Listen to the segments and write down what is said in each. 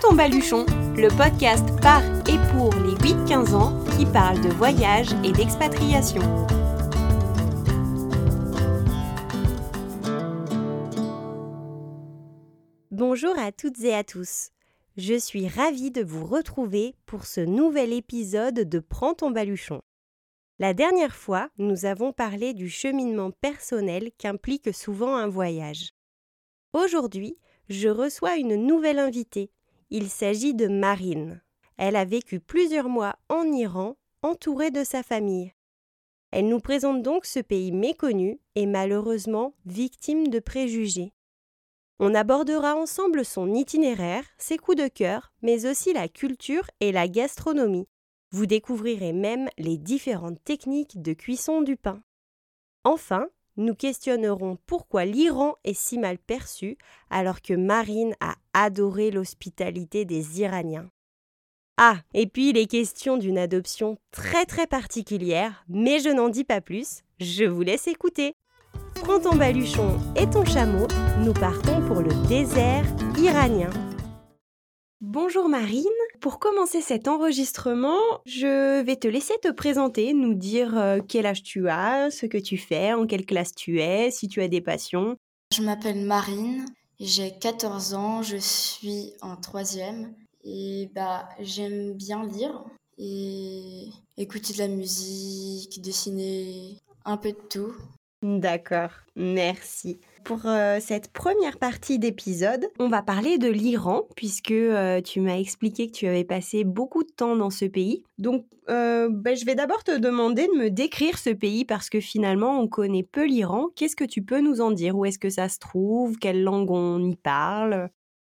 ton baluchon, le podcast par et pour les 8-15 ans qui parle de voyage et d'expatriation. Bonjour à toutes et à tous. Je suis ravie de vous retrouver pour ce nouvel épisode de Prends ton baluchon. La dernière fois, nous avons parlé du cheminement personnel qu'implique souvent un voyage. Aujourd'hui, je reçois une nouvelle invitée. Il s'agit de Marine. Elle a vécu plusieurs mois en Iran, entourée de sa famille. Elle nous présente donc ce pays méconnu et malheureusement victime de préjugés. On abordera ensemble son itinéraire, ses coups de cœur, mais aussi la culture et la gastronomie. Vous découvrirez même les différentes techniques de cuisson du pain. Enfin, nous questionnerons pourquoi l'Iran est si mal perçu alors que Marine a adoré l'hospitalité des Iraniens. Ah, et puis les questions d'une adoption très très particulière, mais je n'en dis pas plus, je vous laisse écouter. Prends ton baluchon et ton chameau, nous partons pour le désert iranien. Bonjour Marine, pour commencer cet enregistrement, je vais te laisser te présenter, nous dire euh, quel âge tu as, ce que tu fais, en quelle classe tu es, si tu as des passions. Je m'appelle Marine, j'ai 14 ans, je suis en troisième et bah j'aime bien lire et écouter de la musique, dessiner, un peu de tout. D'accord, merci. Pour euh, cette première partie d'épisode, on va parler de l'Iran, puisque euh, tu m'as expliqué que tu avais passé beaucoup de temps dans ce pays. Donc, euh, ben, je vais d'abord te demander de me décrire ce pays, parce que finalement, on connaît peu l'Iran. Qu'est-ce que tu peux nous en dire? Où est-ce que ça se trouve? Quelle langue on y parle?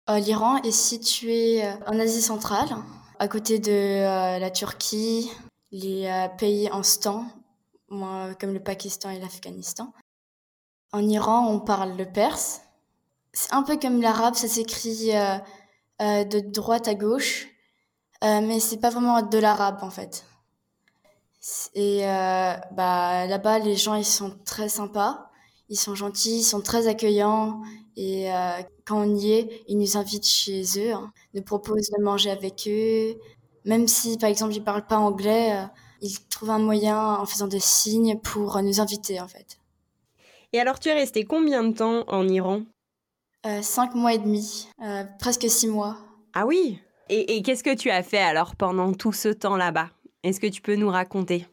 L'Iran est situé en Asie centrale, à côté de la Turquie, les pays en stand, comme le Pakistan et l'Afghanistan. En Iran, on parle le perse. C'est un peu comme l'arabe, ça s'écrit euh, euh, de droite à gauche, euh, mais c'est pas vraiment de l'arabe en fait. Et bah là-bas, les gens ils sont très sympas, ils sont gentils, ils sont très accueillants. Et quand on y est, ils nous invitent chez eux, hein, nous proposent de manger avec eux. Même si, par exemple, ils parlent pas anglais, ils trouvent un moyen en faisant des signes pour nous inviter en fait. Et alors, tu es resté combien de temps en Iran? Euh, Cinq mois et demi, euh, presque six mois. Ah oui? Et, qu'est-ce que tu as fait alors pendant tout ce temps là-bas? Est-ce que tu peux nous raconter?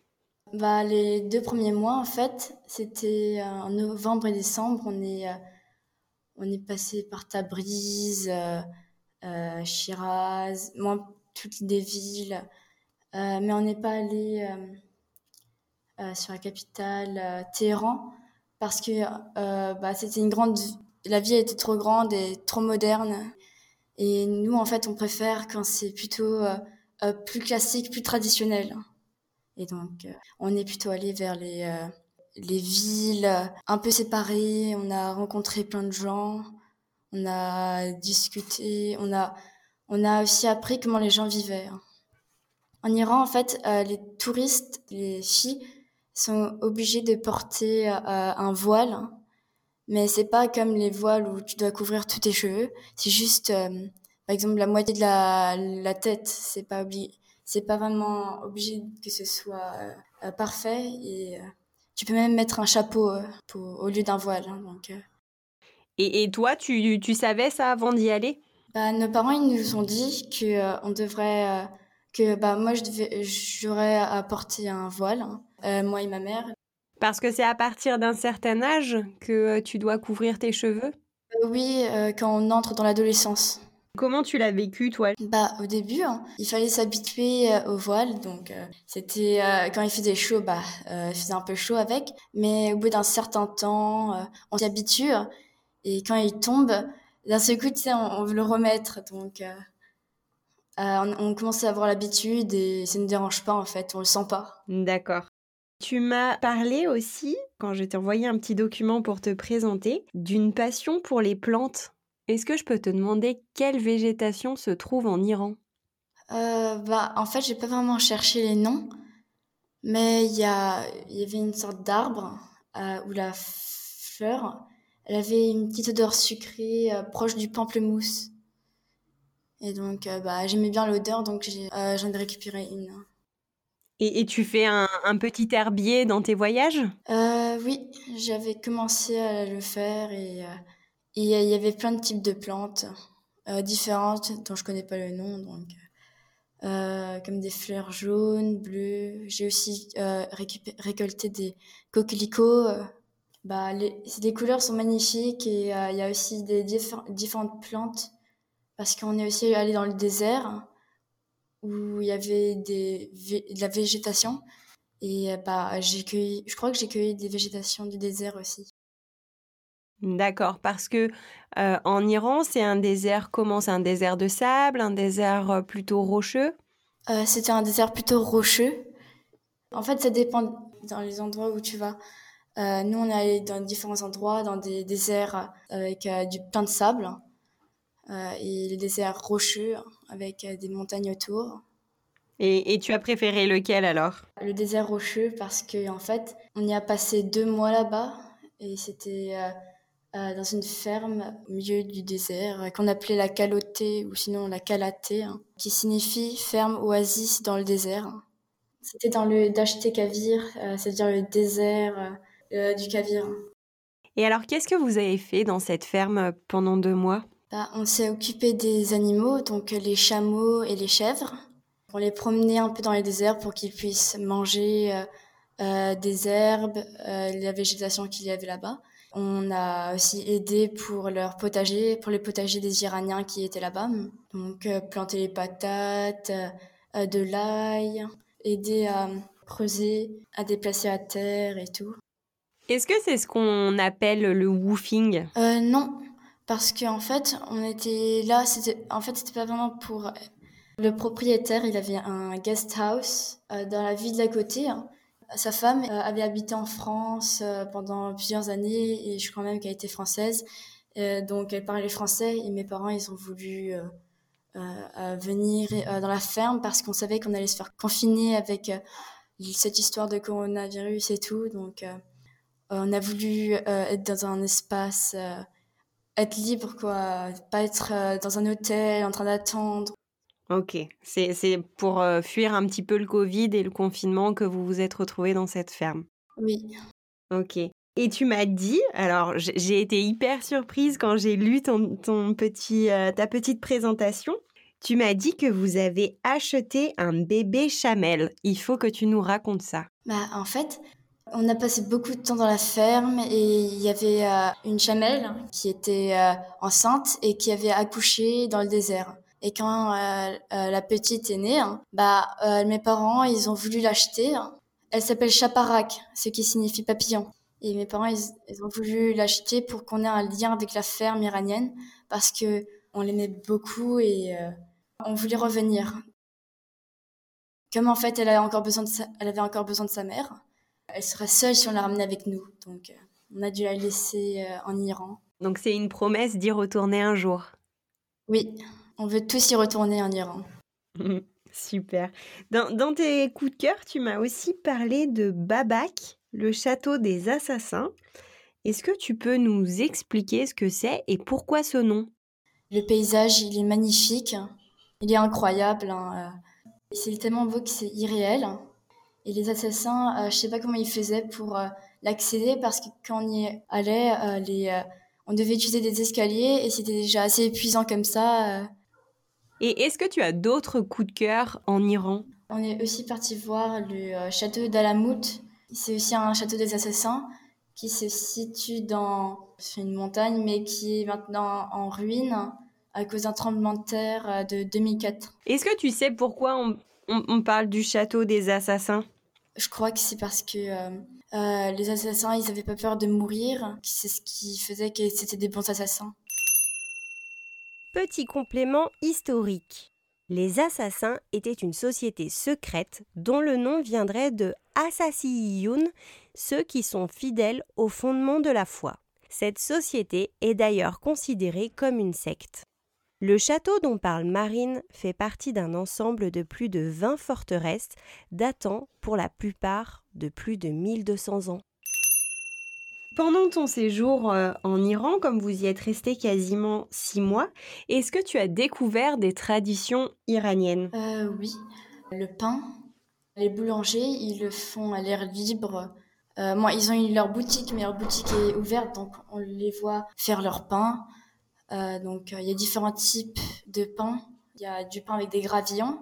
Bah, Les deux premiers mois, en fait, c'était euh, en novembre et décembre. On est, on est passé par Tabriz, Shiraz, moi, toutes des villes. Mais on n'est pas allé sur la capitale, Téhéran parce que euh, bah, c'était une grande la vie était trop grande et trop moderne. Et nous en fait on préfère quand c'est plutôt euh, euh, plus classique plus traditionnel. Et donc on est plutôt allé vers les les villes un peu séparées. On a rencontré plein de gens. On a discuté. On a on a aussi appris comment les gens vivaient en Iran en fait les touristes les filles sont obligés de porter euh, un voile, mais c'est pas comme les voiles où tu dois couvrir tous tes cheveux. C'est juste, euh, par exemple, la moitié de la, la tête. C'est pas obligé, c'est pas vraiment obligé que ce soit euh, parfait. Et tu peux même mettre un chapeau au lieu d'un voile. Hein, donc. Et, et, toi, tu, tu savais ça avant d'y aller? Bah, Nos parents, ils nous ont dit que on devrait, que bah moi, je devais, j'aurais à porter un voile. Hein. Euh, moi et ma mère. Parce que c'est à partir d'un certain âge que tu dois couvrir tes cheveux? Euh, Oui, euh, quand on entre dans l'adolescence. Comment tu l'as vécu, toi? Bah, au début, hein, il fallait s'habituer au voile. Donc, c'était quand il faisait chaud, bah, il faisait un peu chaud avec. Mais au bout d'un certain temps, on s'y habitue. Et quand il tombe, d'un seul coup, tu sais, on, veut le remettre. Donc, on, on, commence à avoir l'habitude et ça ne dérange pas, en fait. On le sent pas. D'accord. Tu m'as parlé aussi, quand je t'ai envoyé un petit document pour te présenter, d'une passion pour les plantes. Est-ce que je peux te demander quelle végétation se trouve en Iran? Euh, bah, En fait, j'ai pas vraiment cherché les noms, mais il y, y avait une sorte d'arbre euh, où la fleur, elle avait une petite odeur sucrée euh, proche du pamplemousse. Et donc, bah, j'aimais bien l'odeur, donc j'en ai, récupéré une. Et, tu fais un, petit herbier dans tes voyages? Oui, j'avais commencé à le faire et il y avait plein de types de plantes différentes dont je connais pas le nom, donc euh, comme des fleurs jaunes, bleues. J'ai aussi euh, récolté des coquelicots. Bah, les, les couleurs sont magnifiques et euh, il y a aussi des différentes plantes parce qu'on est aussi allé dans le désert où il y avait des, de la végétation et bah, j'ai cueilli, je crois que j'ai cueilli des végétations du désert aussi. D'accord, parce que en Iran, c'est un désert comment? C'est un désert de sable, un désert plutôt rocheux? C'était un désert plutôt rocheux. En fait, ça dépend dans les endroits où tu vas. nous, on est allé dans différents endroits, dans des déserts avec du plein de sable et les déserts rocheux avec des montagnes autour. Et, et, tu as préféré lequel alors? Le désert rocheux parce qu'en en fait, on y a passé deux mois là-bas et c'était euh, dans une ferme au milieu du désert euh, qu'on appelait la Calotée ou sinon la Calaté, hein, qui signifie ferme oasis dans le désert. C'était dans le Dashté Kavir, euh, c'est-à-dire le désert du Kavir. Et alors, qu'est-ce que vous avez fait dans cette ferme pendant deux mois? Bah, On s'est occupé des animaux, donc les chameaux et les chèvres. On les promenait un peu dans les déserts pour qu'ils puissent manger des herbes, la végétation qu'il y avait là-bas. On a aussi aidé pour leur potager, pour les potagers des Iraniens qui étaient là-bas. Donc euh, planter les patates, euh, de l'ail, aider à creuser, à déplacer la terre et tout. Est-ce que c'est ce qu'on appelle le woofing? Euh, Non, parce qu'en fait, on était là, c'était, en fait, c'était pas vraiment pour. Le propriétaire, il avait un guest house dans la ville d'à côté. Hein. Sa femme euh, avait habité en France euh, pendant plusieurs années et je crois même qu'elle était française. Euh, donc elle parlait français et mes parents ils ont voulu venir dans la ferme parce qu'on savait qu'on allait se faire confiner avec cette histoire de coronavirus et tout. Donc on a voulu être dans un espace être libre, quoi. Pas être dans un hôtel en train d'attendre. Ok, c'est pour euh, fuir un petit peu le Covid et le confinement que vous vous êtes retrouvés dans cette ferme. Oui. Ok. Et tu m'as dit, alors j'ai été hyper surprise quand j'ai lu ton, ton petit, euh, ta petite présentation. Tu m'as dit que vous avez acheté un bébé chamel. Il faut que tu nous racontes ça. Bah, en fait, on a passé beaucoup de temps dans la ferme et il y avait euh, une chamelle qui était enceinte et qui avait accouché dans le désert. Et quand euh, euh, la petite est née, bah, euh, mes parents, ils ont voulu l'acheter. Elle s'appelle Chaparak, ce qui signifie papillon. Et mes parents, ils, ont voulu l'acheter pour qu'on ait un lien avec la ferme iranienne parce que on l'aimait beaucoup et on voulait revenir. Comme en fait, elle, a encore besoin de elle avait encore besoin de sa mère, elle serait seule si on la ramenait avec nous. Donc, on a dû la laisser en Iran. Donc, c'est une promesse d'y retourner un jour. Oui. On veut tous y retourner en Iran. Super. Dans, tes coups de cœur, tu m'as aussi parlé de Babak, le château des assassins. Est-ce que tu peux nous expliquer ce que c'est et pourquoi ce nom? Le paysage, il est magnifique. Il est incroyable. Hein, euh. C'est tellement beau que c'est irréel. Et les assassins, je euh, je sais pas comment ils faisaient pour euh, l'accéder parce que quand on y allait, les, on devait utiliser des escaliers et c'était déjà assez épuisant comme ça. Et est-ce que tu as d'autres coups de cœur en Iran? On est aussi parti voir le euh, château d'Alamout. C'est aussi un château des assassins qui se situe dans une montagne mais qui est maintenant en ruine à cause d'un tremblement de terre euh, de 2004. Est-ce que tu sais pourquoi on, parle du château des assassins? Je crois que c'est parce que euh, les assassins, ils n'avaient pas peur de mourir. C'est ce qui faisait que c'était des bons assassins. Petit complément historique. Les assassins étaient une société secrète dont le nom viendrait de Assassiyun, ceux qui sont fidèles au fondement de la foi. Cette société est d'ailleurs considérée comme une secte. Le château dont parle Marine fait partie d'un ensemble de plus de 20 forteresses datant pour la plupart de plus de 1200 ans. Pendant ton séjour euh, en Iran, comme vous y êtes resté quasiment six mois, est-ce que tu as découvert des traditions iraniennes? Euh, Oui, le pain. Les boulangers, ils le font à l'air libre. Euh, moi, ils ont eu leur boutique, mais leur boutique est ouverte, donc on les voit faire leur pain. Donc, il y a différents types de pain. Il y a du pain avec des gravillons.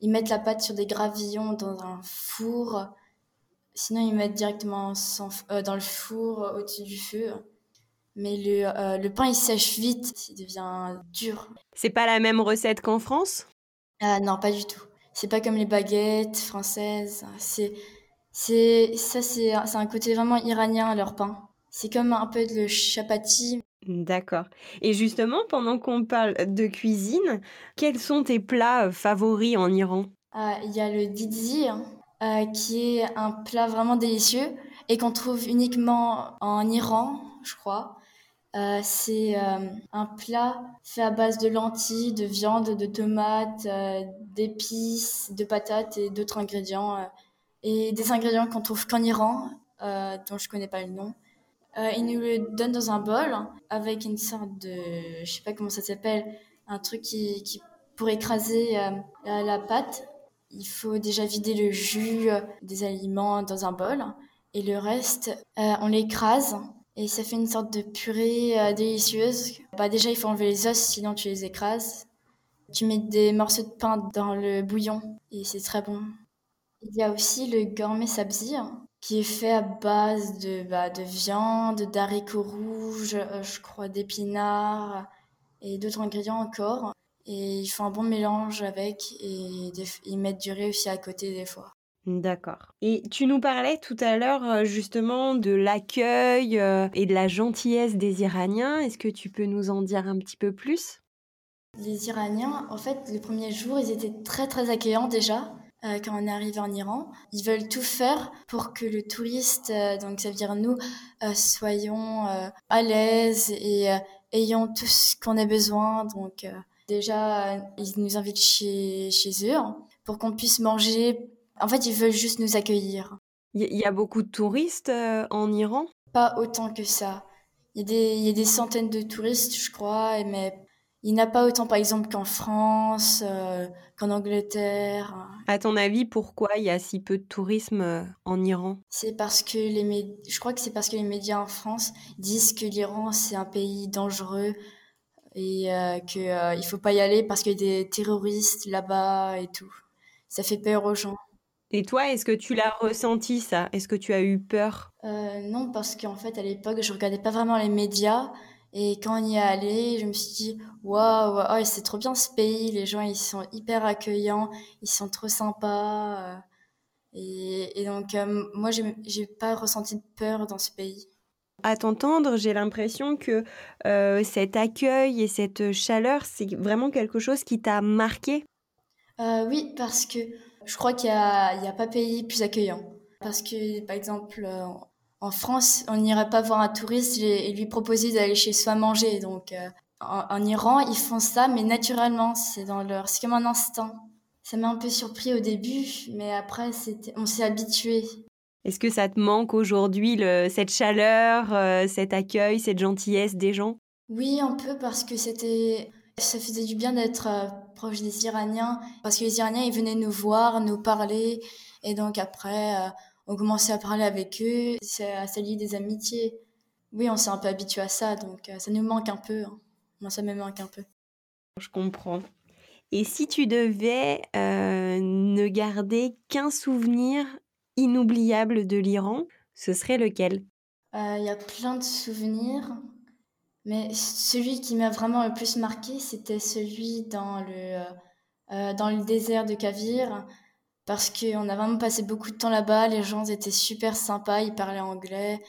Ils mettent la pâte sur des gravillons dans un four Sinon, ils mettent directement euh, dans le four euh, au-dessus du feu. Mais le, euh, le, pain, il sèche vite, il devient dur. C'est pas la même recette qu'en France? Ah non, pas du tout. C'est pas comme les baguettes françaises. C'est, c'est, ça, c'est, c'est un côté vraiment iranien, leur pain. C'est comme un peu le chapati. D'accord. Et justement, pendant qu'on parle de cuisine, quels sont tes plats favoris en Iran? Ah, Il y a le didzi, hein. Euh, qui est un plat vraiment délicieux et qu'on trouve uniquement en Iran, je crois. Euh, c'est euh, un plat fait à base de lentilles, de viande, de tomates, d'épices, de patates et d'autres ingrédients. et des ingrédients qu'on trouve qu'en Iran, dont je connais pas le nom. Ils nous le donnent dans un bol avec une sorte de, je sais pas comment ça s'appelle, un truc qui, pour écraser la pâte il faut déjà vider le jus euh, des aliments dans un bol et le reste, euh, on l'écrase et ça fait une sorte de purée euh, délicieuse. Bah déjà, il faut enlever les os, sinon tu les écrases. Tu mets des morceaux de pain dans le bouillon et c'est très bon. Il y a aussi le gourmet sabzi qui est fait à base de, bah, de viande, d'haricots rouges, je crois d'épinards et d'autres ingrédients encore. Et ils font un bon mélange avec et ils mettent du riz aussi à côté des fois. D'accord. Et tu nous parlais tout à l'heure euh, justement de l'accueil euh, et de la gentillesse des Iraniens. Est-ce que tu peux nous en dire un petit peu plus? Les Iraniens, en fait, les premiers jours, ils étaient très très accueillants déjà. Euh, quand on est arrivé en Iran, ils veulent tout faire pour que le touriste, donc ça veut dire nous, soyons à l'aise et ayons tout ce qu'on a besoin. Donc Déjà, ils nous invitent chez, chez eux hein, pour qu'on puisse manger. En fait, ils veulent juste nous accueillir. Il y, a beaucoup de touristes euh, en Iran? Pas autant que ça. Il y, a des, y a des centaines de touristes, je crois, mais il n'y en a pas autant, par exemple, qu'en France, euh, qu'en Angleterre. À ton avis, pourquoi il y a si peu de tourisme euh, en Iran? C'est parce que les je crois que c'est parce que les médias en France disent que l'Iran c'est un pays dangereux, et euh, qu'il euh, il faut pas y aller parce qu'il y a des terroristes là-bas et tout. Ça fait peur aux gens. Et toi, est-ce que tu l'as ressenti ça? Est-ce que tu as eu peur? Non, parce qu'en fait, à l'époque, je regardais pas vraiment les médias. Et quand on y est allé, je me suis dit, waouh, wow, c'est trop bien ce pays. Les gens, ils sont hyper accueillants, ils sont trop sympas. Et, et donc, moi, j'ai pas ressenti de peur dans ce pays. À t'entendre, j'ai l'impression que euh, cet accueil et cette chaleur, c'est vraiment quelque chose qui t'a marqué. Euh, oui, parce que je crois qu'il n'y a, a, pas pays plus accueillant. Parce que, par exemple, euh, en France, on n'irait pas voir un touriste et, lui proposer d'aller chez soi manger. Donc, en, en, Iran, ils font ça, mais naturellement, c'est dans leur, c'est comme un instinct. Ça m'a un peu surpris au début, mais après, on s'est habitué. Est-ce que ça te manque aujourd'hui, cette chaleur, euh, cet accueil, cette gentillesse des gens? Oui, un peu parce que c'était, ça faisait du bien d'être euh, proche des Iraniens, parce que les Iraniens, ils venaient nous voir, nous parler, et donc après, euh, on commençait à parler avec eux, ça, ça lie des amitiés. Oui, on s'est un peu habitué à ça, donc ça nous manque un peu. Hein. Moi, ça me manque un peu. Je comprends. Et si tu devais ne garder qu'un souvenir inoubliable de l'Iran, ce serait lequel? Il y a plein de souvenirs, mais celui qui m'a vraiment le plus marqué, c'était celui dans le, euh, dans le désert de Kavir, parce qu'on a vraiment passé beaucoup de temps là-bas, les gens étaient super sympas, ils parlaient anglais.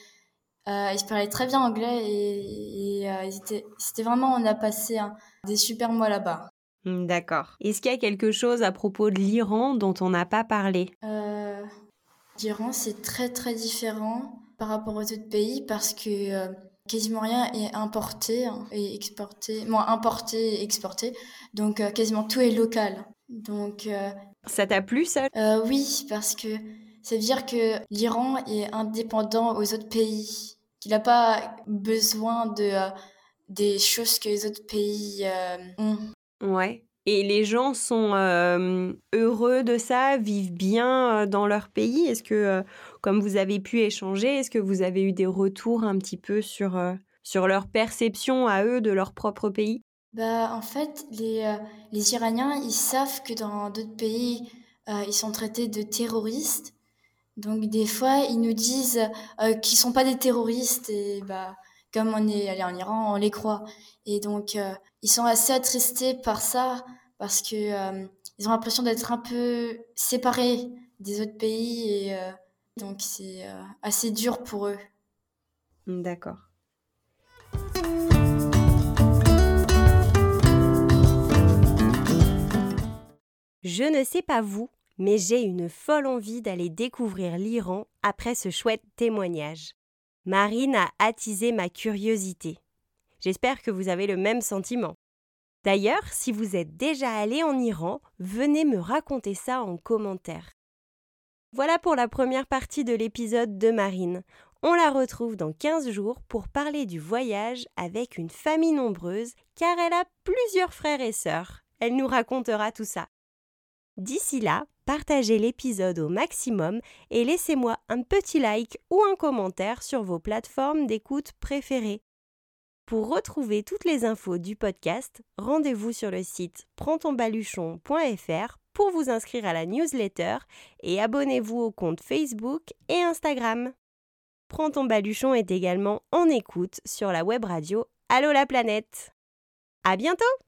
Euh, ils parlaient très bien anglais et, euh, c'était vraiment, on a passé des super mois là-bas. Mmh, d'accord. Est-ce qu'il y a quelque chose à propos de l'Iran dont on n'a pas parlé? L'Iran, c'est très très différent par rapport aux autres pays parce que euh, quasiment rien est importé hein, et exporté, moins importé et exporté. Donc euh, quasiment tout est local. Donc euh, ça t'a plu ça? Oui, parce que ça veut dire que l'Iran est indépendant aux autres pays. qu'il n'a pas besoin de des choses que les autres pays ont. Ouais. Et les gens sont heureux de ça, vivent bien dans leur pays? Est-ce que, comme vous avez pu échanger, est-ce que vous avez eu des retours un petit peu sur, sur leur perception à eux de leur propre pays? Bah, En fait, les, les Iraniens, ils savent que dans d'autres pays, ils sont traités de terroristes. Donc des fois, ils nous disent qu'ils sont pas des terroristes et bah comme on est allé en Iran, on les croit. Et donc, euh, ils sont assez attristés par ça parce que euh, ils ont l'impression d'être un peu séparés des autres pays et euh, donc c'est assez dur pour eux. D'accord. Je ne sais pas vous, mais j'ai une folle envie d'aller découvrir l'Iran après ce chouette témoignage. Marine a attisé ma curiosité. J'espère que vous avez le même sentiment. D'ailleurs, si vous êtes déjà allé en Iran, venez me raconter ça en commentaire. Voilà pour la première partie de l'épisode de Marine. On la retrouve dans 15 jours pour parler du voyage avec une famille nombreuse car elle a plusieurs frères et sœurs. Elle nous racontera tout ça. D'ici là, partagez l'épisode au maximum et laissez-moi un petit like ou un commentaire sur vos plateformes d'écoute préférées. Pour retrouver toutes les infos du podcast, rendez-vous sur le site prendtonbaluchon.fr pour vous inscrire à la newsletter et abonnez-vous au compte Facebook et Instagram. Prends ton baluchon est également en écoute sur la web radio Allô la planète. À bientôt!